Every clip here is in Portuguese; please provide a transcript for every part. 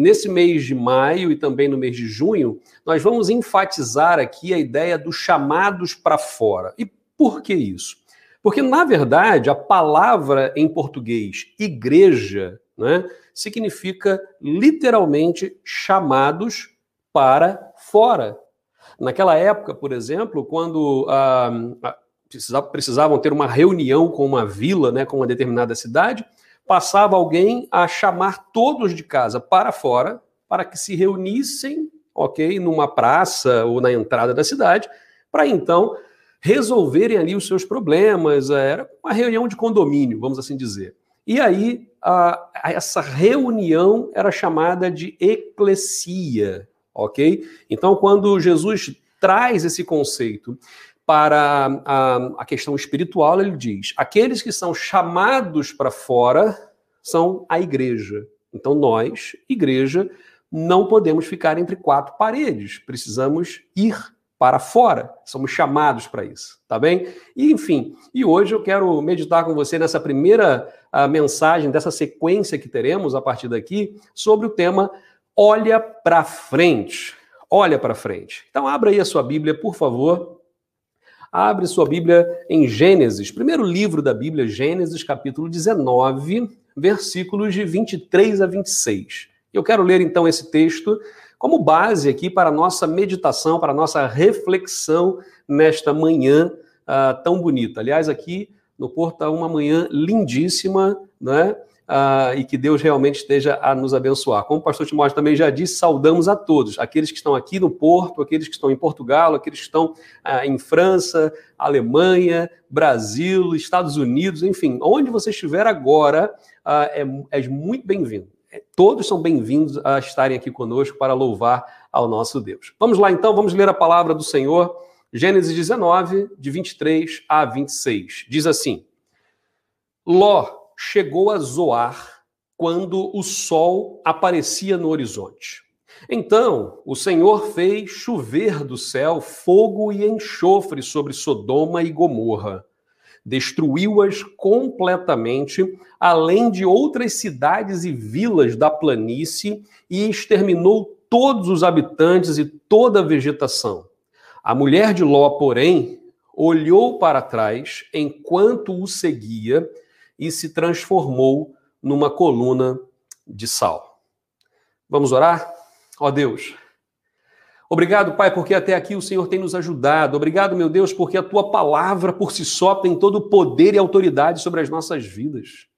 nesse mês de maio e também no mês de junho, nós vamos enfatizar aqui a ideia dos chamados para fora. E por que isso? Porque, na verdade, a palavra em português igreja né, significa literalmente chamados para fora. Naquela época, por exemplo, quando ah, precisavam ter uma reunião com uma vila, né, com uma determinada cidade, passava alguém a chamar todos de casa para fora para que se reunissem, ok, numa praça ou na entrada da cidade, para então resolverem ali os seus problemas. Era uma reunião de condomínio, vamos assim dizer. E aí a, a essa reunião era chamada de eclesia, ok? Então, quando Jesus traz esse conceito para a, a questão espiritual, ele diz: aqueles que são chamados para fora são a igreja. Então, nós, igreja, não podemos ficar entre quatro paredes, precisamos ir para fora. Somos chamados para isso, tá bem? E enfim, e hoje eu quero meditar com você nessa primeira uh, mensagem dessa sequência que teremos a partir daqui sobre o tema Olha para frente. Olha para frente. Então abra aí a sua Bíblia, por favor, Abre sua Bíblia em Gênesis, primeiro livro da Bíblia, Gênesis, capítulo 19, versículos de 23 a 26. Eu quero ler então esse texto como base aqui para a nossa meditação, para a nossa reflexão nesta manhã uh, tão bonita. Aliás, aqui no Porto uma manhã lindíssima, né? Uh, e que Deus realmente esteja a nos abençoar. Como o pastor Timóteo também já disse, saudamos a todos, aqueles que estão aqui no Porto, aqueles que estão em Portugal, aqueles que estão uh, em França, Alemanha, Brasil, Estados Unidos, enfim, onde você estiver agora, uh, é, é muito bem-vindo. É, todos são bem-vindos a estarem aqui conosco para louvar ao nosso Deus. Vamos lá então, vamos ler a palavra do Senhor. Gênesis 19, de 23 a 26. Diz assim: Ló chegou a zoar quando o sol aparecia no horizonte. Então o Senhor fez chover do céu fogo e enxofre sobre Sodoma e Gomorra. Destruiu-as completamente, além de outras cidades e vilas da planície, e exterminou todos os habitantes e toda a vegetação. A mulher de Ló, porém, olhou para trás enquanto o seguia e se transformou numa coluna de sal. Vamos orar? Ó oh Deus, Obrigado, Pai, porque até aqui o Senhor tem nos ajudado. Obrigado, meu Deus, porque a tua palavra por si só tem todo o poder e autoridade sobre as nossas vidas.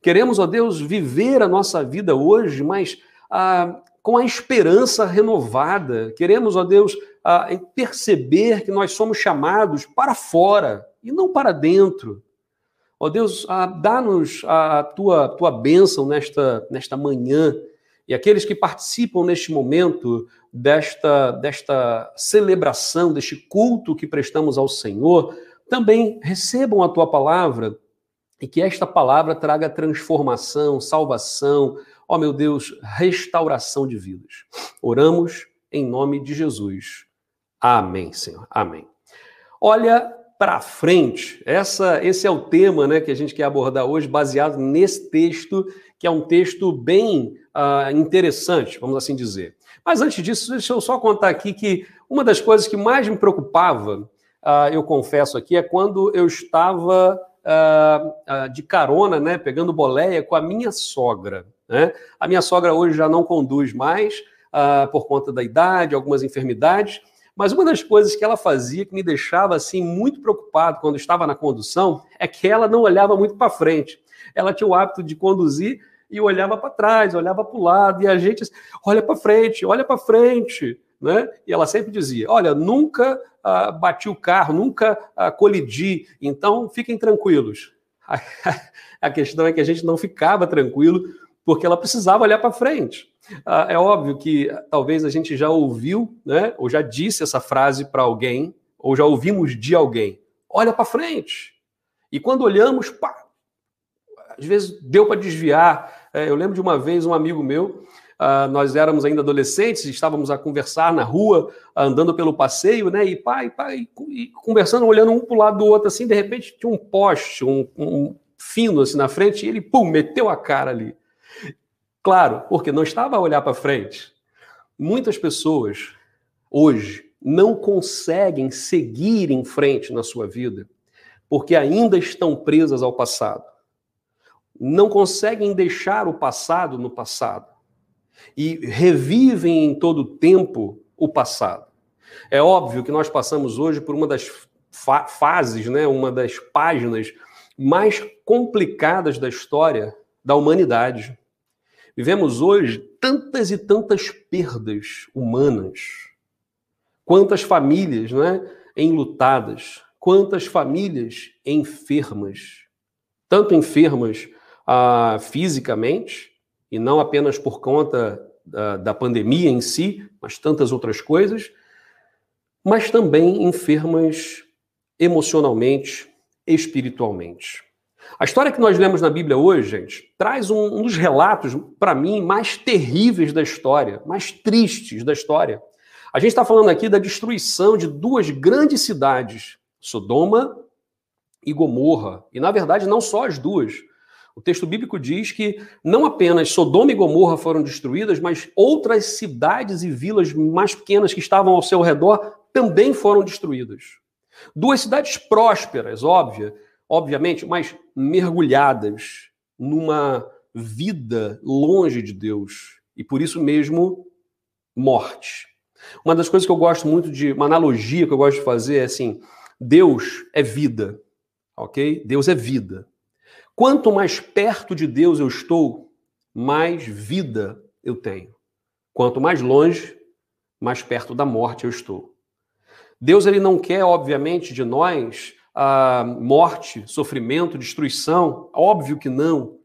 Queremos, ó Deus, viver a nossa vida hoje, mas ah, com a esperança renovada. Queremos, ó Deus, ah, perceber que nós somos chamados para fora e não para dentro. Ó Deus, ah, dá-nos a tua, tua bênção nesta, nesta manhã. E aqueles que participam neste momento desta, desta celebração, deste culto que prestamos ao Senhor, também recebam a tua palavra e que esta palavra traga transformação, salvação, ó meu Deus, restauração de vidas. Oramos em nome de Jesus. Amém, Senhor. Amém. Olha, para frente. Essa, esse é o tema né, que a gente quer abordar hoje, baseado nesse texto, que é um texto bem uh, interessante, vamos assim dizer. Mas antes disso, deixa eu só contar aqui que uma das coisas que mais me preocupava, uh, eu confesso aqui, é quando eu estava uh, de carona, né, pegando boleia com a minha sogra. Né? A minha sogra hoje já não conduz mais, por conta da idade, algumas enfermidades, mas uma das coisas que ela fazia que me deixava assim muito preocupado quando estava na condução é que ela não olhava muito para frente. Ela tinha o hábito de conduzir e olhava para trás, olhava para o lado, e a gente olha para frente, olha para frente. Né? E ela sempre dizia: Olha, nunca ah, bati o carro, nunca ah, colidi, então fiquem tranquilos. a questão é que a gente não ficava tranquilo porque ela precisava olhar para frente. Ah, é óbvio que talvez a gente já ouviu, né, ou já disse essa frase para alguém, ou já ouvimos de alguém: olha para frente. E quando olhamos, pá, às vezes deu para desviar. É, eu lembro de uma vez um amigo meu, uh, nós éramos ainda adolescentes, estávamos a conversar na rua, andando pelo passeio, né? E pai, pai, conversando, olhando um para o lado do outro, assim, de repente tinha um poste, um, um fino assim na frente, e ele, pum, meteu a cara ali. Claro, porque não estava a olhar para frente. Muitas pessoas hoje não conseguem seguir em frente na sua vida porque ainda estão presas ao passado. Não conseguem deixar o passado no passado e revivem em todo o tempo o passado. É óbvio que nós passamos hoje por uma das fa fases, né, uma das páginas mais complicadas da história da humanidade. Vivemos hoje tantas e tantas perdas humanas. Quantas famílias, né, enlutadas, quantas famílias enfermas, tanto enfermas ah, fisicamente, e não apenas por conta da, da pandemia em si, mas tantas outras coisas, mas também enfermas emocionalmente, espiritualmente. A história que nós lemos na Bíblia hoje, gente, traz um, um dos relatos, para mim, mais terríveis da história, mais tristes da história. A gente está falando aqui da destruição de duas grandes cidades Sodoma e Gomorra. E, na verdade, não só as duas. O texto bíblico diz que não apenas Sodoma e Gomorra foram destruídas, mas outras cidades e vilas mais pequenas que estavam ao seu redor também foram destruídas. Duas cidades prósperas, óbvia, obviamente, mas mergulhadas numa vida longe de Deus e por isso mesmo morte. Uma das coisas que eu gosto muito de, uma analogia que eu gosto de fazer é assim: Deus é vida, ok? Deus é vida. Quanto mais perto de Deus eu estou, mais vida eu tenho. Quanto mais longe, mais perto da morte eu estou. Deus ele não quer, obviamente, de nós morte, sofrimento, destruição. Óbvio que não.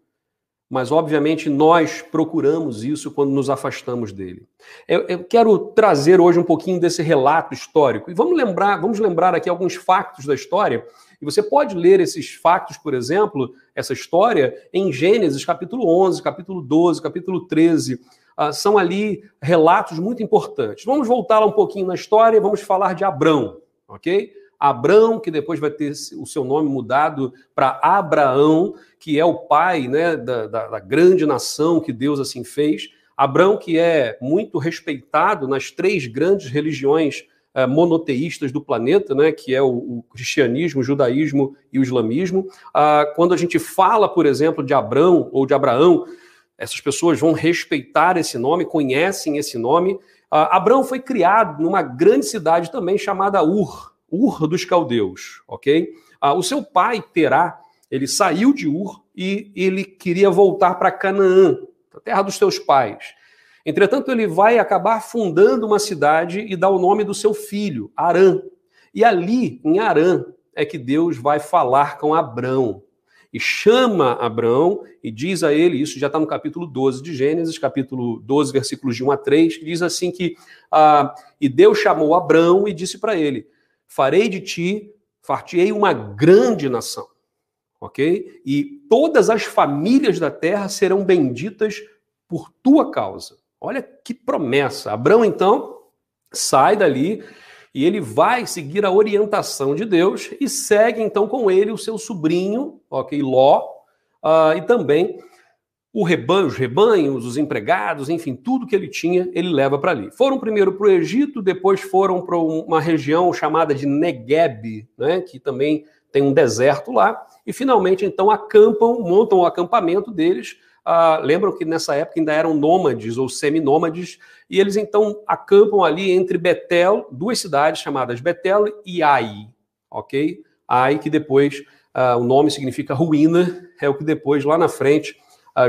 Mas, obviamente, nós procuramos isso quando nos afastamos dele. Eu, eu, quero trazer hoje um pouquinho desse relato histórico. E vamos lembrar, vamos lembrar aqui alguns factos da história. E você pode ler esses factos, por exemplo, essa história, em Gênesis, capítulo 11, capítulo 12, capítulo 13. Ah, são ali relatos muito importantes. Vamos voltar lá um pouquinho na história e vamos falar de Abrão, ok? Abrão, que depois vai ter o seu nome mudado para Abraão, que é o pai né, da, da, da, grande nação que Deus assim fez. Abrão, que é muito respeitado nas três grandes religiões eh, monoteístas do planeta, né, que é o, cristianismo, o judaísmo e o islamismo. Ah, quando a gente fala, por exemplo, de Abrão ou de Abraão, essas pessoas vão respeitar esse nome, conhecem esse nome. Ah, Abrão foi criado numa grande cidade também chamada Ur, Ur dos caldeus, ok? Ah, o seu pai, Terá, ele saiu de Ur e ele queria voltar para Canaã, a terra dos seus pais. Entretanto, ele vai acabar fundando uma cidade e dá o nome do seu filho, Arã. E ali, em Arã, é que Deus vai falar com Abrão. E chama Abrão e diz a ele, isso já está no capítulo 12 de Gênesis, capítulo 12, versículos de 1 a 3, que diz assim que, ah, e Deus chamou Abrão e disse para ele, farei de ti, fartiei uma grande nação. Ok? E todas as famílias da terra serão benditas por tua causa. Olha que promessa. Abraão, então, sai dali e ele vai seguir a orientação de Deus e segue, então, com ele o seu sobrinho, ok, Ló, uh, e também o rebanho, os rebanhos, os empregados, enfim, tudo que ele tinha, ele leva para ali. Foram primeiro para o Egito, depois foram para uma região chamada de Negueb, né, que também tem um deserto lá, e finalmente então acampam, montam o acampamento deles. Ah, lembram que nessa época ainda eram nômades ou seminômades, e eles então acampam ali entre Betel, duas cidades chamadas Betel e Ai, ok? Ai, que depois ah, o nome significa ruína, é o que depois, lá na frente,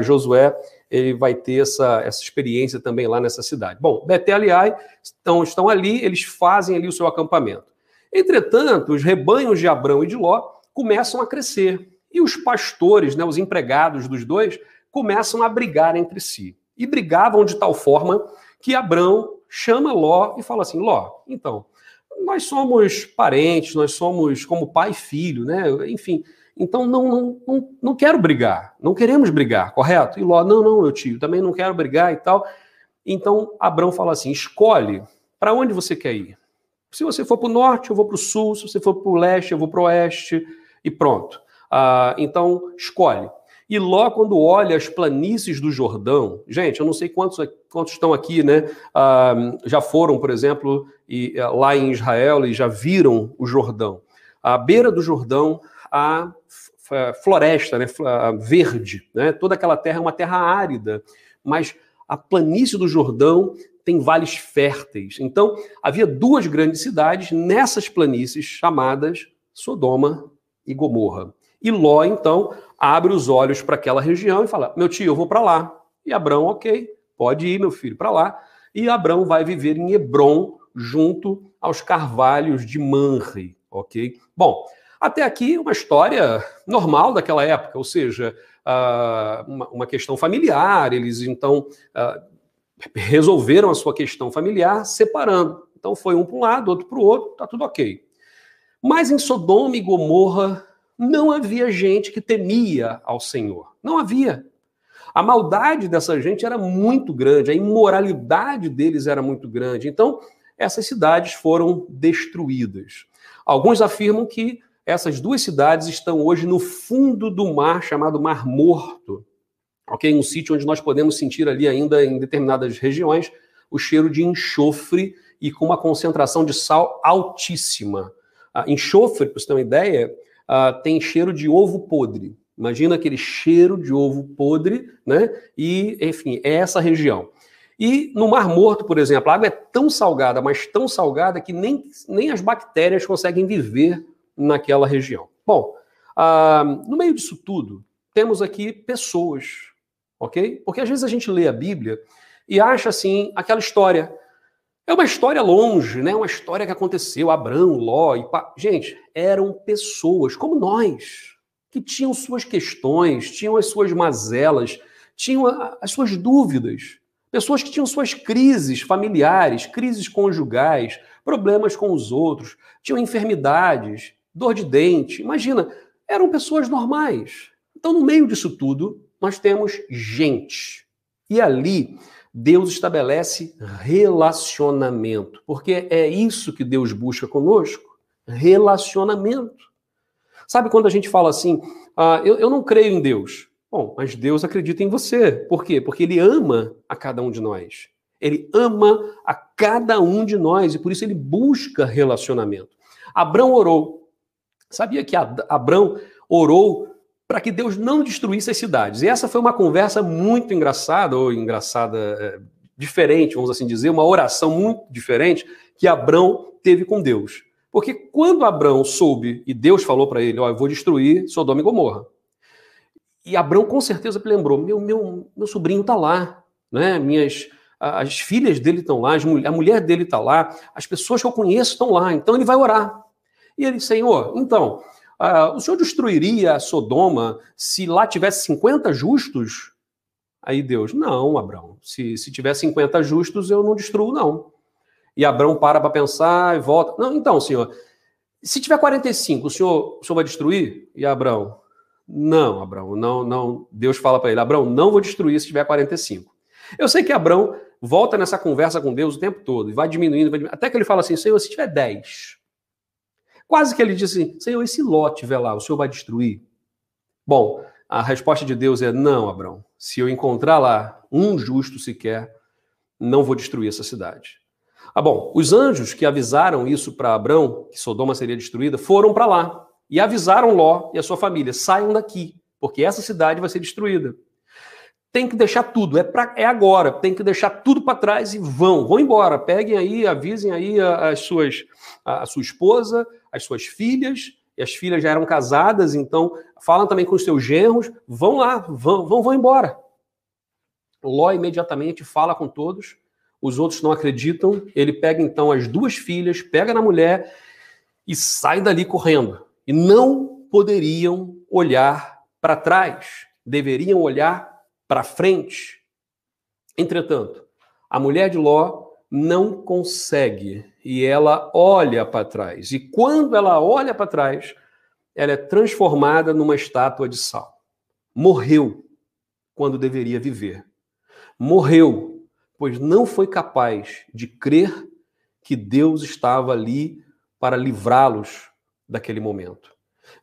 Josué ele vai ter essa, essa experiência também lá nessa cidade. Bom, Betel e Ai estão, estão ali, eles fazem ali o seu acampamento. Entretanto, os rebanhos de Abrão e de Ló começam a crescer. E os pastores, né, os empregados dos dois, começam a brigar entre si. E brigavam de tal forma que Abrão chama Ló e fala assim: Ló, então, nós somos parentes, nós somos como pai e filho, né? Enfim, então não, não, não, não quero brigar, não queremos brigar, correto? E Ló, não, não, meu tio, também não quero brigar e tal. Então Abraão fala assim: escolhe para onde você quer ir. Se você for para o norte, eu vou para o sul, se você for para o leste, eu vou para o oeste, e pronto. Ah, então, escolhe. E Ló, quando olha as planícies do Jordão, gente, eu não sei quantos, quantos estão aqui, né? Ah, já foram, por exemplo, e, eh, lá em Israel e já viram o Jordão. À beira do Jordão, a floresta, né? verde, né? Toda aquela terra é uma terra árida, mas a planície do Jordão tem vales férteis. Então, havia duas grandes cidades nessas planícies chamadas Sodoma e Gomorra. E Ló, então, abre os olhos para aquela região e fala: Meu tio, eu vou para lá. E Abrão, ok, pode ir, meu filho, para lá. E Abrão vai viver em Hebron, junto aos carvalhos de Manre, ok? Bom, até aqui uma história normal daquela época, ou seja, uh, uma, questão familiar, eles então uh, resolveram a sua questão familiar separando. Então foi um para um lado, outro para o outro, tá tudo ok. Mas em Sodoma e Gomorra não havia gente que temia ao Senhor. Não havia. A maldade dessa gente era muito grande, a imoralidade deles era muito grande. Então, essas cidades foram destruídas. Alguns afirmam que essas duas cidades estão hoje no fundo do mar, chamado Mar Morto. Ok? Um sítio onde nós podemos sentir ali ainda em determinadas regiões o cheiro de enxofre e com uma concentração de sal altíssima. Ah, enxofre, para você ter uma ideia, uh, tem cheiro de ovo podre. Imagina aquele cheiro de ovo podre, né? E, enfim, é essa região. E no Mar Morto, por exemplo, a água é tão salgada, mas tão salgada que nem, nem as bactérias conseguem viver naquela região. Bom, uh, no meio disso tudo, temos aqui pessoas, ok? Porque às vezes a gente lê a Bíblia e acha assim aquela história. É uma história longe, né? Uma história que aconteceu, Abraão, Ló e pa... gente, eram pessoas como nós, que tinham suas questões, tinham as suas mazelas, tinham as suas dúvidas. Pessoas que tinham suas crises familiares, crises conjugais, problemas com os outros, tinham enfermidades, dor de dente. Imagina, eram pessoas normais. Então, no meio disso tudo, nós temos gente. E ali Deus estabelece relacionamento, porque é isso que Deus busca conosco: relacionamento. Sabe quando a gente fala assim, ah, eu, eu não creio em Deus? Bom, mas Deus acredita em você. Por quê? Porque Ele ama a cada um de nós. Ele ama a cada um de nós e por isso ele busca relacionamento. Abrão orou. Sabia que Abrão orou para que Deus não destruísse as cidades. E essa foi uma conversa muito engraçada, ou engraçada, é, diferente, vamos assim dizer, uma oração muito diferente que Abrão teve com Deus. Porque quando Abrão soube e Deus falou para ele: Ó, oh, eu vou destruir Sodoma e Gomorra. E Abrão com certeza lembrou: meu, meu, meu sobrinho está lá, né? Minhas, as filhas dele estão lá, a mulher dele está lá, as pessoas que eu conheço estão lá, então ele vai orar. E ele, Senhor, então, Uh, o senhor destruiria Sodoma se lá tivesse 50 justos? Aí Deus, não, Abraão. Se, se tiver 50 justos, eu não destruo, não. E Abraão para para pensar e volta. Não, então, senhor, se tiver 45, o senhor, o senhor vai destruir? E Abraão, não, Abraão, não, não. Deus fala para ele, Abraão, não vou destruir se tiver 45. Eu sei que Abraão volta nessa conversa com Deus o tempo todo e vai diminuindo, vai diminuindo até que ele fala assim, Senhor, se tiver 10, Quase que ele disse assim: Senhor, e se Ló estiver lá, o senhor vai destruir? Bom, a resposta de Deus é: não, Abraão. Se eu encontrar lá um justo sequer, não vou destruir essa cidade. Ah, bom, os anjos que avisaram isso para Abraão, que Sodoma seria destruída, foram para lá e avisaram Ló e a sua família: saiam daqui, porque essa cidade vai ser destruída. Tem que deixar tudo, é, pra, é agora, tem que deixar tudo para trás e vão, vão embora. Peguem aí, avisem aí as suas, a, a sua esposa, as suas filhas, e as filhas já eram casadas, então falam também com os seus genros, vão lá, vão, vão, vão embora. Ló imediatamente fala com todos, os outros não acreditam, ele pega então as duas filhas, pega na mulher e sai dali correndo. E não poderiam olhar para trás, deveriam olhar para frente. Entretanto, a mulher de Ló não consegue e ela olha para trás. E quando ela olha para trás, ela é transformada numa estátua de sal. Morreu quando deveria viver. Morreu, pois não foi capaz de crer que Deus estava ali para livrá-los daquele momento.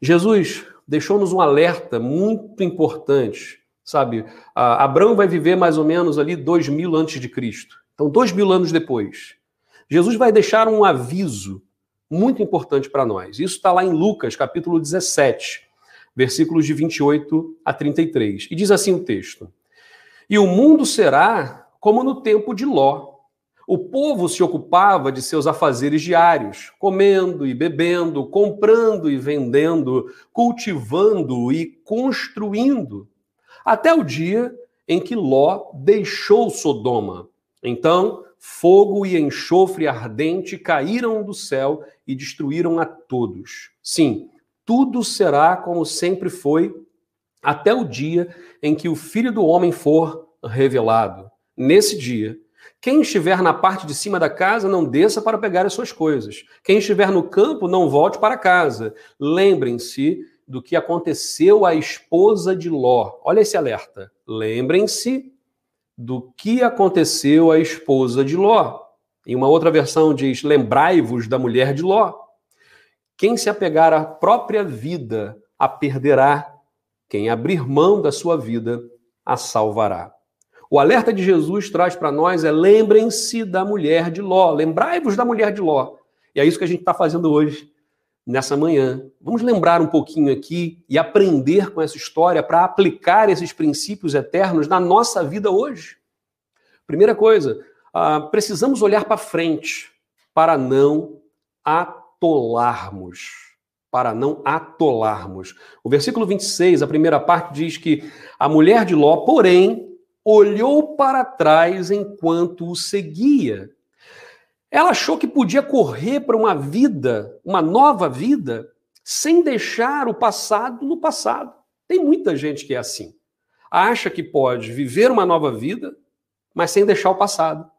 Jesus, deixou-nos um alerta muito importante, sabe? Abraão vai viver mais ou menos ali dois mil antes de Cristo. Então, dois mil anos depois, Jesus vai deixar um aviso muito importante para nós. Isso está lá em Lucas, capítulo 17, versículos de 28 a 33. E diz assim o texto: E o mundo será como no tempo de Ló. O povo se ocupava de seus afazeres diários, comendo e bebendo, comprando e vendendo, cultivando e construindo, até o dia em que Ló deixou Sodoma. Então, fogo e enxofre ardente caíram do céu e destruíram a todos. Sim, tudo será como sempre foi, até o dia em que o Filho do Homem for revelado. Nesse dia, quem estiver na parte de cima da casa, não desça para pegar as suas coisas. Quem estiver no campo, não volte para casa. Lembrem-se do que aconteceu à esposa de Ló. Olha esse alerta. Lembrem-se do que aconteceu à esposa de Ló. Em uma outra versão diz: Lembrai-vos da mulher de Ló. Quem se apegar à própria vida a perderá. Quem abrir mão da sua vida a salvará. O alerta de Jesus traz para nós é lembrem-se da mulher de Ló, lembrai-vos da mulher de Ló. E é isso que a gente está fazendo hoje, nessa manhã. Vamos lembrar um pouquinho aqui e aprender com essa história para aplicar esses princípios eternos na nossa vida hoje. Primeira coisa, uh, precisamos olhar para frente para não atolarmos para não atolarmos. O versículo 26, a primeira parte, diz que a mulher de Ló, porém, olhou para trás enquanto o seguia. Ela achou que podia correr para uma vida, uma nova vida, sem deixar o passado no passado. Tem muita gente que é assim. Acha que pode viver uma nova vida, mas sem deixar o passado.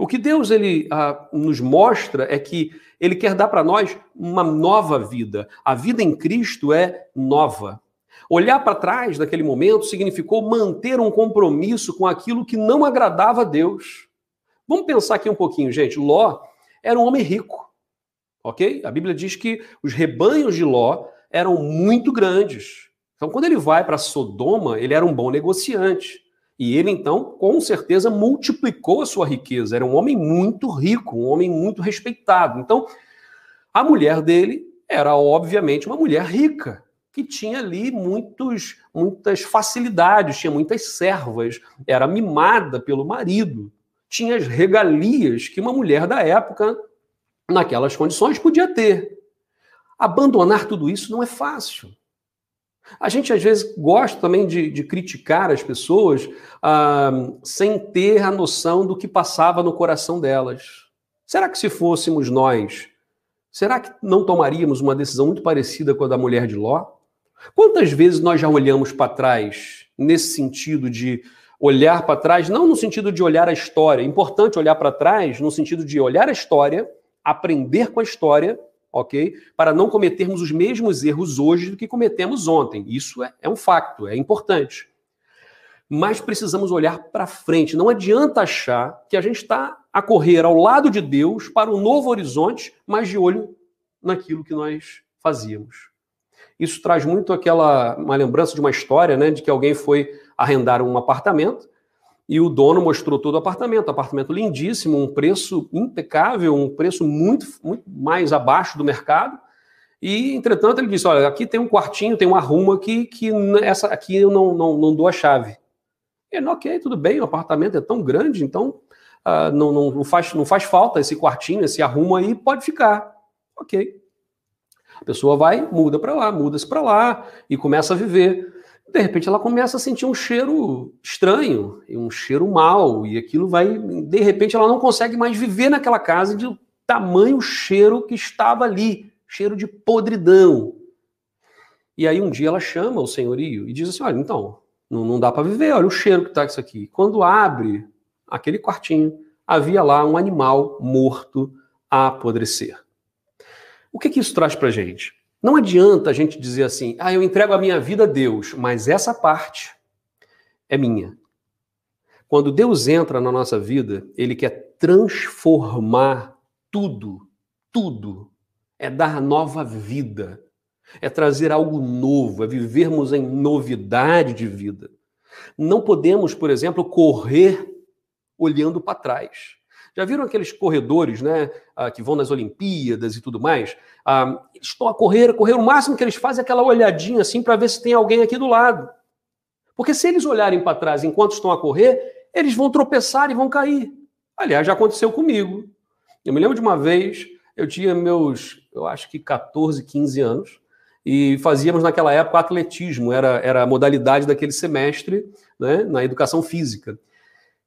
O que Deus ele ah, nos mostra é que Ele quer dar para nós uma nova vida. A vida em Cristo é nova. Olhar para trás daquele momento significou manter um compromisso com aquilo que não agradava a Deus. Vamos pensar aqui um pouquinho, gente. Ló era um homem rico, ok? A Bíblia diz que os rebanhos de Ló eram muito grandes. Então, quando ele vai para Sodoma, ele era um bom negociante. E ele, então, com certeza, multiplicou a sua riqueza. Era um homem muito rico, um homem muito respeitado. Então, a mulher dele era, obviamente, uma mulher rica que tinha ali muitos, muitas facilidades, tinha muitas servas, era mimada pelo marido, tinha as regalias que uma mulher da época, naquelas condições, podia ter. Abandonar tudo isso não é fácil. A gente às vezes gosta também de, de criticar as pessoas ah, sem ter a noção do que passava no coração delas. Será que se fôssemos nós, será que não tomaríamos uma decisão muito parecida com a da mulher de Ló? Quantas vezes nós já olhamos para trás nesse sentido de olhar para trás, não no sentido de olhar a história, é importante olhar para trás no sentido de olhar a história, aprender com a história, ok? Para não cometermos os mesmos erros hoje do que cometemos ontem. Isso é, é um facto, é importante. Mas precisamos olhar para frente. Não adianta achar que a gente está a correr ao lado de Deus para um novo horizonte, mas de olho naquilo que nós fazíamos. Isso traz muito aquela uma lembrança de uma história, né, de que alguém foi arrendar um apartamento e o dono mostrou todo o apartamento, apartamento lindíssimo, um preço impecável, um preço muito, muito mais abaixo do mercado. E, entretanto, ele disse: Olha, aqui tem um quartinho, tem uma arrumo aqui, que essa aqui eu não, não, não dou a chave. Ele, ok, tudo bem, o apartamento é tão grande, então uh, não, não, não, faz, não faz falta esse quartinho, esse arrumo aí, pode ficar. Ok. A pessoa vai, muda para lá, muda-se para lá e começa a viver. De repente ela começa a sentir um cheiro estranho, um cheiro mal, e aquilo vai. De repente ela não consegue mais viver naquela casa de tamanho cheiro que estava ali cheiro de podridão. E aí um dia ela chama o senhorio e diz assim: olha, então, não, não dá para viver, olha o cheiro que está isso aqui. Quando abre aquele quartinho, havia lá um animal morto a apodrecer. O que, que isso traz para a gente? Não adianta a gente dizer assim, ah, eu entrego a minha vida a Deus, mas essa parte é minha. Quando Deus entra na nossa vida, Ele quer transformar tudo, tudo. É dar nova vida. é trazer algo novo, é vivermos em novidade de vida. Não podemos, por exemplo, correr olhando para trás. Já viram aqueles corredores, né, ah, que vão nas Olimpíadas e tudo mais? Ah, eles estão a correr, a correr, o máximo que eles fazem é aquela olhadinha assim para ver se tem alguém aqui do lado. Porque se eles olharem para trás enquanto estão a correr, eles vão tropeçar e vão cair. Aliás, já aconteceu comigo. Eu me lembro de uma vez, eu tinha meus, eu acho que 14, 15 anos, e fazíamos naquela época atletismo, era, era a modalidade daquele semestre né, na educação física.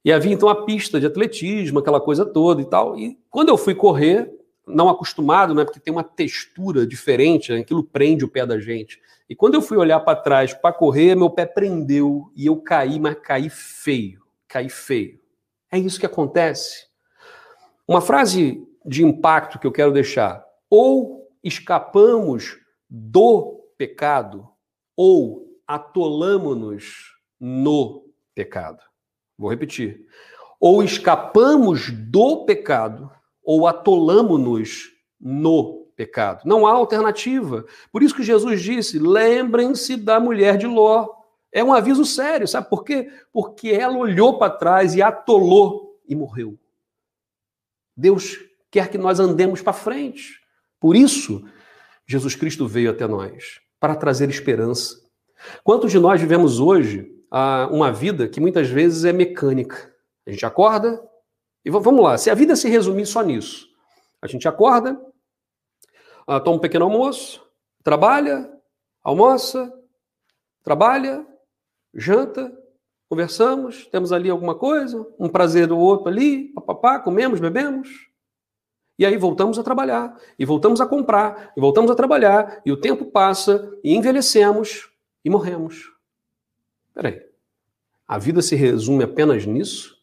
E havia então a pista de atletismo, aquela coisa toda e tal. E quando eu fui correr, não acostumado, né, porque tem uma textura diferente, né, aquilo prende o pé da gente. E quando eu fui olhar para trás para correr, meu pé prendeu e eu caí, mas caí feio, caí feio. É isso que acontece. Uma frase de impacto que eu quero deixar: ou escapamos do pecado, ou atolamos-nos no pecado. Vou repetir. Ou escapamos do pecado, ou atolamos-nos no pecado. Não há alternativa. Por isso que Jesus disse: lembrem-se da mulher de Ló. É um aviso sério, sabe por quê? Porque ela olhou para trás e atolou e morreu. Deus quer que nós andemos para frente. Por isso, Jesus Cristo veio até nós para trazer esperança. Quantos de nós vivemos hoje uma vida que muitas vezes é mecânica? A gente acorda e vamos lá, se a vida se resumir só nisso, a gente acorda, ah, toma um pequeno almoço, trabalha, almoça, trabalha, janta, conversamos, temos ali alguma coisa, um prazer do outro ali, papapá, comemos, bebemos. E aí voltamos a trabalhar, e voltamos a comprar, e voltamos a trabalhar, e o tempo passa, e envelhecemos, e morremos. Peraí, a vida se resume apenas nisso?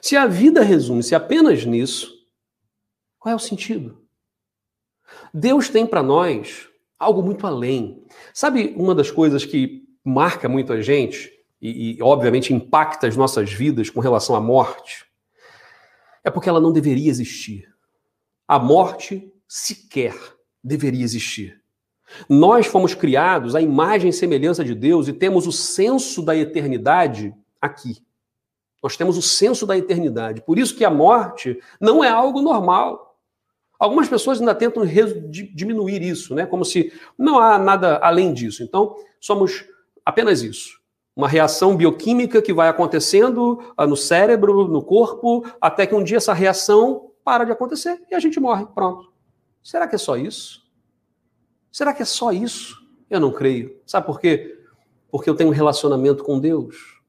Se a vida resume-se apenas nisso, qual é o sentido? Deus tem para nós algo muito além. Sabe uma das coisas que marca muito a gente e, e, obviamente impacta as nossas vidas com relação à morte? É porque ela não deveria existir. A morte sequer deveria existir. Nós fomos criados à imagem e semelhança de Deus e temos o senso da eternidade aqui. Nós temos o senso da eternidade. Por isso que a morte não é algo normal. Algumas pessoas ainda tentam diminuir isso, né? Como se não há nada além disso. Então, somos apenas isso. Uma reação bioquímica que vai acontecendo ah, no cérebro, no corpo, até que um dia essa reação para de acontecer e a gente morre. Pronto. Será que é só isso? Será que é só isso? Eu não creio. Sabe por quê? Porque eu tenho um relacionamento com Deus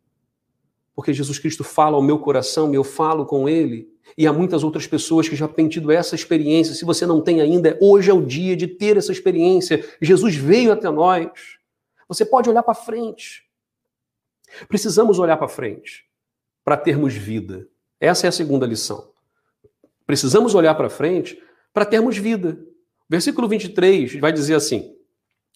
porque Jesus Cristo fala ao meu coração eu falo com ele. E há muitas outras pessoas que já têm tido essa experiência. Se você não tem ainda, hoje é o dia de ter essa experiência. Jesus veio até nós. Você pode olhar para frente. Precisamos olhar para frente para termos vida. Essa é a segunda lição. Precisamos olhar para frente para termos vida. Versículo 23 vai dizer assim: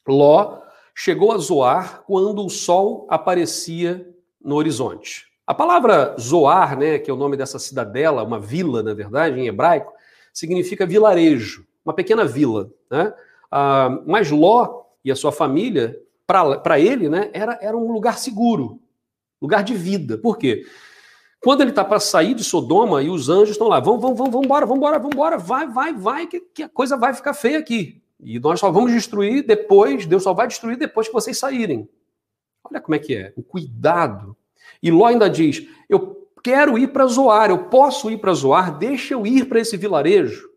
Ló chegou a zoar quando o sol aparecia no horizonte. A palavra Zoar, né, que é o nome dessa cidadela, uma vila, na verdade, em hebraico, significa vilarejo, uma pequena vila. Né? Ah, mas Ló e a sua família, para ele, né, era, era um lugar seguro, lugar de vida. Por quê? Quando ele está para sair de Sodoma e os anjos estão lá, vamos, vamos, vamos, vamos embora, vamos embora, vamos embora, vai, vai, vai, que, que a coisa vai ficar feia aqui. E nós só vamos destruir depois, Deus só vai destruir depois que vocês saírem. Olha como é que é, o cuidado. E Ló ainda diz: Eu quero ir para Zoar, eu posso ir para Zoar, deixa eu ir para esse vilarejo.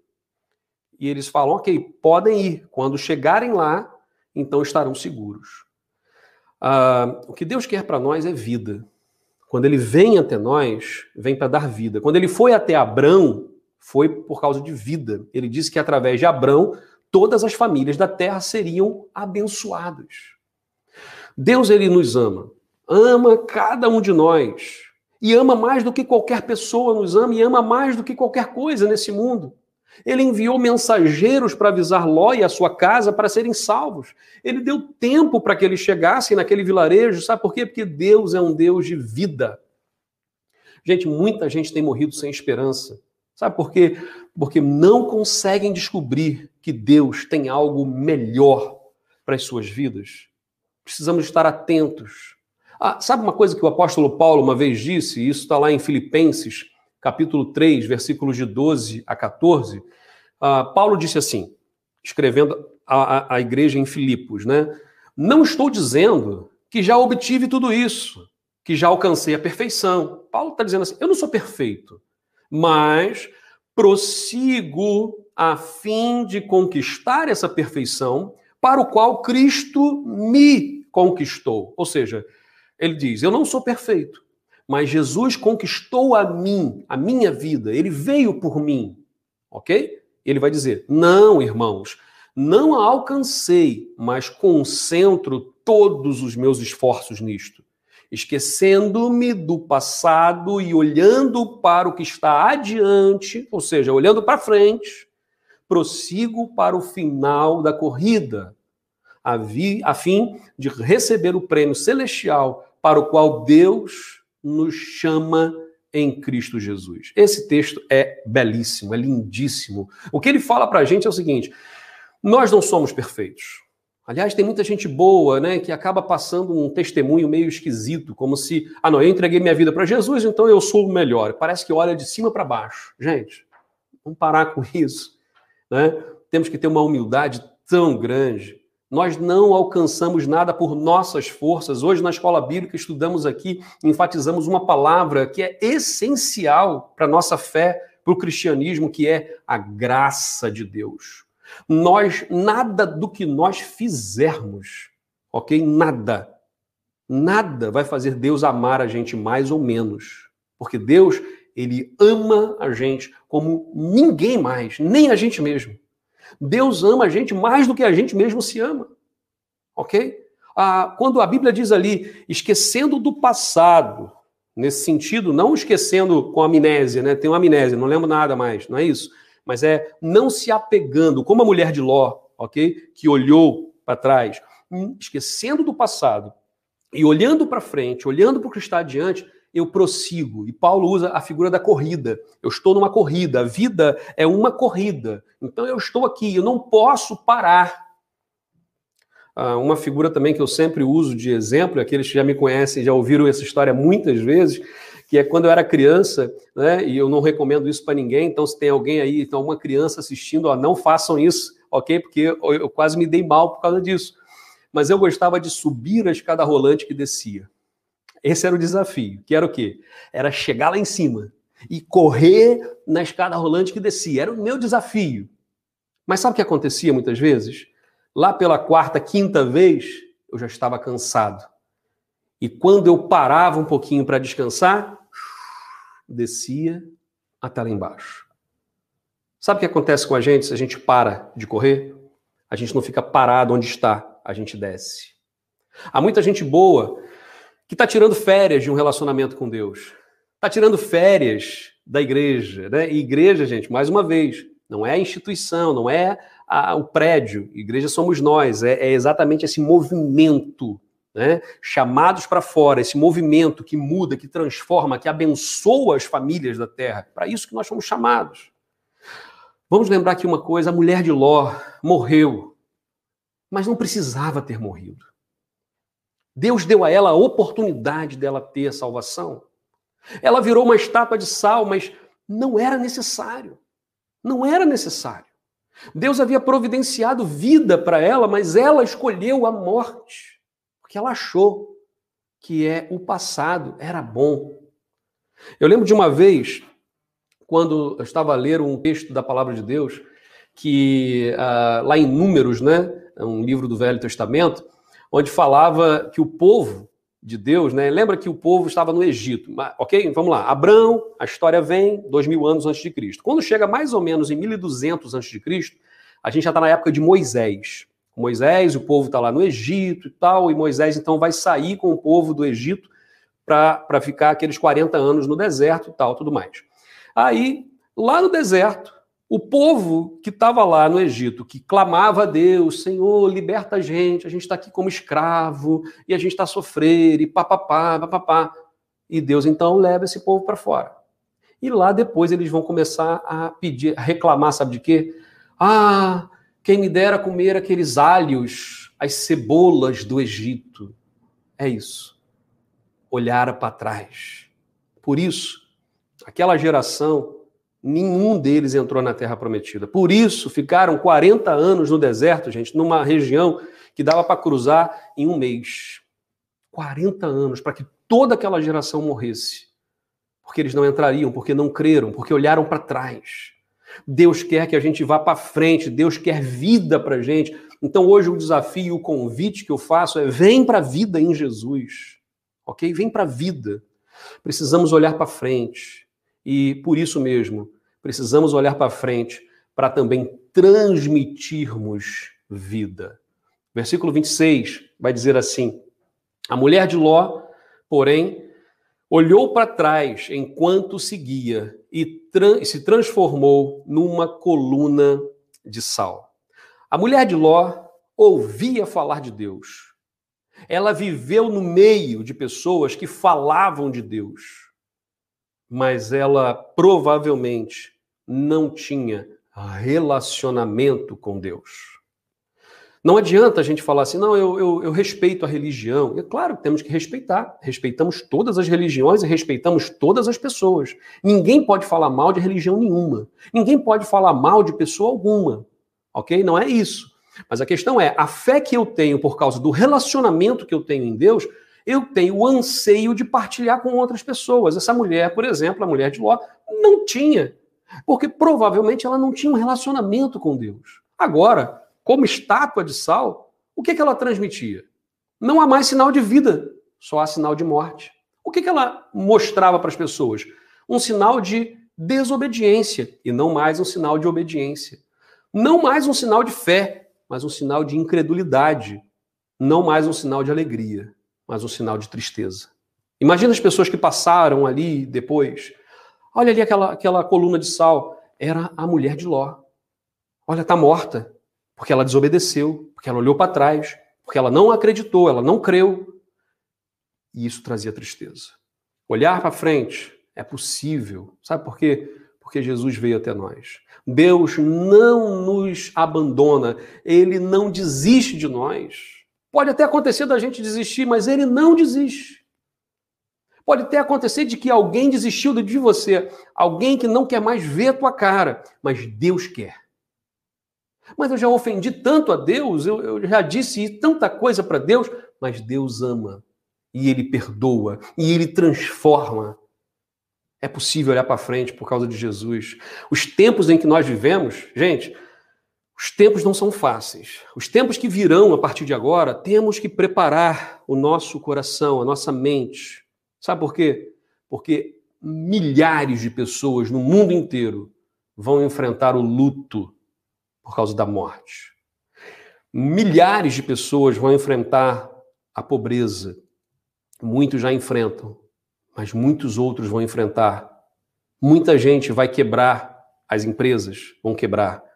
E eles falam: Ok, podem ir. Quando chegarem lá, então estarão seguros. Ah, o que Deus quer para nós é vida. Quando ele vem até nós, vem para dar vida. Quando ele foi até Abrão, foi por causa de vida. Ele disse que através de Abrão, todas as famílias da terra seriam abençoadas. Deus ele nos ama. Ama cada um de nós. E ama mais do que qualquer pessoa nos ama e ama mais do que qualquer coisa nesse mundo. Ele enviou mensageiros para avisar Ló e a sua casa para serem salvos. Ele deu tempo para que eles chegassem naquele vilarejo. Sabe por quê? Porque Deus é um Deus de vida. Gente, muita gente tem morrido sem esperança. Sabe por quê? Porque não conseguem descobrir que Deus tem algo melhor para as suas vidas? Precisamos estar atentos. Ah, sabe uma coisa que o apóstolo Paulo uma vez disse, e isso está lá em Filipenses, capítulo 3, versículos de 12 a 14? Ah, Paulo disse assim, escrevendo a igreja em Filipos, né? Não estou dizendo que já obtive tudo isso, que já alcancei a perfeição. Paulo está dizendo assim: eu não sou perfeito, mas prossigo a fim de conquistar essa perfeição para o qual Cristo me conquistou. Ou seja, ele diz: eu não sou perfeito, mas Jesus conquistou a mim, a minha vida, ele veio por mim. Ok? Ele vai dizer: não, irmãos, não a alcancei, mas concentro todos os meus esforços nisto, esquecendo-me do passado e olhando para o que está adiante, ou seja, olhando para frente, prossigo para o final da corrida, a, a fim de receber o prêmio celestial para o qual Deus nos chama em Cristo Jesus. Esse texto é belíssimo, é lindíssimo. O que ele fala para a gente é o seguinte: nós não somos perfeitos. Aliás, tem muita gente boa, né, que acaba passando um testemunho meio esquisito, como se, ah, não, eu entreguei minha vida para Jesus, então eu sou o melhor. Parece que olha de cima para baixo. Gente, vamos parar com isso, né? Temos que ter uma humildade tão grande. Nós não alcançamos nada por nossas forças. Hoje, na escola bíblica, estudamos aqui, enfatizamos uma palavra que é essencial para a nossa fé, para o cristianismo, que é a graça de Deus. Nós, nada do que nós fizermos, ok? Nada, nada vai fazer Deus amar a gente mais ou menos. Porque Deus, ele ama a gente como ninguém mais, nem a gente mesmo. Deus ama a gente mais do que a gente mesmo se ama, ok? Ah, quando a Bíblia diz ali, esquecendo do passado, nesse sentido, não esquecendo com amnésia, né? Tem uma amnésia, não lembro nada mais, não é isso? mas é não se apegando, como a mulher de Ló, ok? Que olhou para trás, hum, esquecendo do passado e olhando para frente, olhando para o que está adiante, eu prossigo. E Paulo usa a figura da corrida. Eu estou numa corrida, a vida é uma corrida. Então eu estou aqui, eu não posso parar. Ah, uma figura também que eu sempre uso de exemplo, aqueles que já me conhecem já ouviram essa história muitas vezes, que é quando eu era criança, né? E eu não recomendo isso para ninguém. Então, se tem alguém aí, então uma criança assistindo, ó, não façam isso, ok? Porque eu, eu quase me dei mal por causa disso. Mas eu gostava de subir a escada rolante que descia. Esse era o desafio. Que era o quê? Era chegar lá em cima e correr na escada rolante que descia. Era o meu desafio. Mas sabe o que acontecia muitas vezes? Lá pela quarta, quinta vez, eu já estava cansado. E quando eu parava um pouquinho para descansar, descia até lá embaixo. Sabe o que acontece com a gente se a gente para de correr? A gente não fica parado onde está, a gente desce. Há muita gente boa que está tirando férias de um relacionamento com Deus. Está tirando férias da igreja. Né? E igreja, gente, mais uma vez, não é a instituição, não é a, o prédio. Igreja somos nós. É, é exatamente esse movimento né? chamados para fora, esse movimento que muda, que transforma, que abençoa as famílias da terra. Para isso que nós fomos chamados. Vamos lembrar aqui uma coisa: a mulher de Ló morreu, mas não precisava ter morrido. Deus deu a ela a oportunidade dela ter a salvação. Ela virou uma estátua de sal, mas não era necessário. Não era necessário. Deus havia providenciado vida para ela, mas ela escolheu a morte porque ela achou que é o passado era bom. Eu lembro de uma vez, quando eu estava a ler um texto da palavra de Deus, que uh, lá em Números, né, é um livro do Velho Testamento, onde falava que o povo de Deus, né, lembra que o povo estava no Egito, ok? Vamos lá, Abraão, a história vem dois mil anos antes de Cristo. Quando chega mais ou menos em 1200 antes de Cristo, a gente já está na época de Moisés. Moisés, o povo está lá no Egito e tal, e Moisés então vai sair com o povo do Egito para ficar aqueles 40 anos no deserto e tal, tudo mais. Aí, lá no deserto, o povo que estava lá no Egito, que clamava a Deus, Senhor, liberta a gente, a gente está aqui como escravo, e a gente está a sofrer, e papapá, papapá. E Deus então leva esse povo para fora. E lá depois eles vão começar a pedir, a reclamar, sabe de quê? Ah, quem me dera comer aqueles alhos as cebolas do Egito. É isso. Olhar para trás. Por isso, aquela geração, nenhum deles entrou na terra prometida. Por isso, ficaram 40 anos no deserto, gente, numa região que dava para cruzar em um mês. 40 anos para que toda aquela geração morresse. Porque eles não entrariam, porque não creram, porque olharam para trás. Deus quer que a gente vá para frente, Deus quer vida para gente. Então hoje o desafio, o convite que eu faço é: vem para a vida em Jesus, ok? Vem para a vida. Precisamos olhar para frente e por isso mesmo precisamos olhar para frente para também transmitirmos vida. Versículo 26 vai dizer assim: A mulher de Ló, porém, olhou para trás enquanto seguia e tra se transformou numa coluna de sal. A mulher de Ló ouvia falar de Deus. Ela viveu no meio de pessoas que falavam de Deus, mas ela provavelmente não tinha relacionamento com Deus. Não adianta a gente falar assim, não, eu, eu, eu respeito a religião. É claro que temos que respeitar. Respeitamos todas as religiões e respeitamos todas as pessoas. Ninguém pode falar mal de religião nenhuma. Ninguém pode falar mal de pessoa alguma. Ok? Não é isso. Mas a questão é: a fé que eu tenho por causa do relacionamento que eu tenho em Deus, eu tenho o anseio de partilhar com outras pessoas. Essa mulher, por exemplo, a mulher de Ló, não tinha. Porque provavelmente ela não tinha um relacionamento com Deus. Agora, como estátua de sal, o que, que ela transmitia? Não há mais sinal de vida, só há sinal de morte. O que, que ela mostrava para as pessoas? Um sinal de desobediência e não mais um sinal de obediência. Não mais um sinal de fé, mas um sinal de incredulidade. Não mais um sinal de alegria, mas um sinal de tristeza. Imagina as pessoas que passaram ali depois. Olha ali aquela, aquela coluna de sal. Era a mulher de Ló. Olha, está morta porque ela desobedeceu, porque ela olhou para trás, porque ela não acreditou, ela não creu. E isso trazia tristeza. Olhar para frente é possível. Sabe por quê? Porque Jesus veio até nós. Deus não nos abandona, ele não desiste de nós. Pode até acontecer da gente desistir, mas ele não desiste. Pode até acontecer de que alguém desistiu de você, alguém que não quer mais ver a tua cara, mas Deus quer. Mas eu já ofendi tanto a Deus, eu, eu já disse tanta coisa para Deus, mas Deus ama e Ele perdoa e Ele transforma. É possível olhar para frente por causa de Jesus. Os tempos em que nós vivemos, gente, os tempos não são fáceis. Os tempos que virão a partir de agora, temos que preparar o nosso coração, a nossa mente. Sabe por quê? Porque milhares de pessoas no mundo inteiro vão enfrentar o luto por causa da morte. Milhares de pessoas vão enfrentar a pobreza. Muitos já enfrentam, mas muitos outros vão enfrentar. Muita gente vai quebrar, as empresas vão quebrar.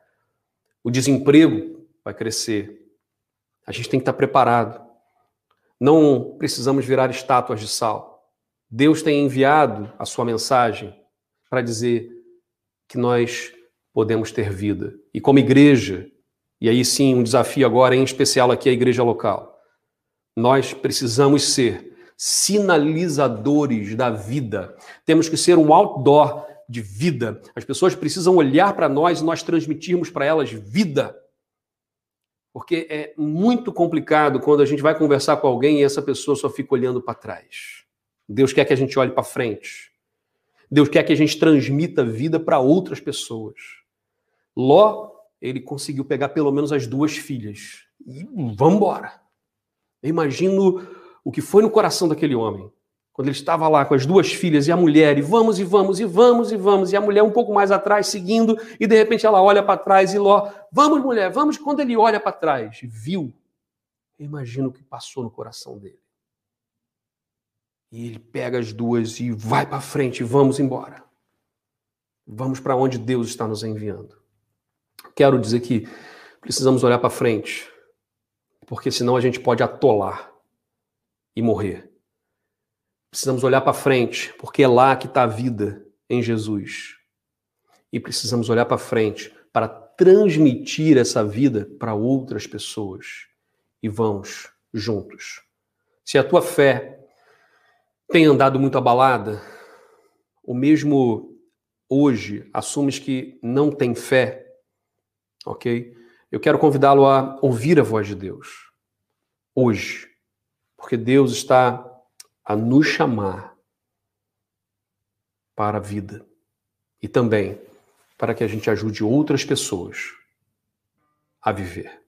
O desemprego vai crescer. A gente tem que estar preparado. Não precisamos virar estátuas de sal. Deus tem enviado a sua mensagem para dizer que nós podemos ter vida. E como igreja, e aí sim um desafio agora, em especial aqui a igreja local, nós precisamos ser sinalizadores da vida. Temos que ser um outdoor de vida. As pessoas precisam olhar para nós e nós transmitirmos para elas vida. Porque é muito complicado quando a gente vai conversar com alguém e essa pessoa só fica olhando para trás. Deus quer que a gente olhe para frente. Deus quer que a gente transmita vida para outras pessoas. Ló, ele conseguiu pegar pelo menos as duas filhas. E vamos embora. Eu imagino o que foi no coração daquele homem. Quando ele estava lá com as duas filhas e a mulher, e vamos, e vamos, e vamos, e vamos, e a mulher um pouco mais atrás, seguindo, e de repente ela olha para trás e Ló, vamos, mulher, vamos. Quando ele olha para trás, viu, eu imagino o que passou no coração dele. E ele pega as duas e vai para frente, vamos embora. Vamos para onde Deus está nos enviando. Quero dizer que precisamos olhar para frente, porque senão a gente pode atolar e morrer. Precisamos olhar para frente, porque é lá que está a vida em Jesus. E precisamos olhar para frente para transmitir essa vida para outras pessoas. e vamos juntos. Se a tua fé tem andado muito abalada, ou mesmo hoje assumes que não tem fé, ok? Eu quero convidá-lo a ouvir a voz de Deus hoje, porque Deus está a nos chamar para a vida e também para que a gente ajude outras pessoas a viver.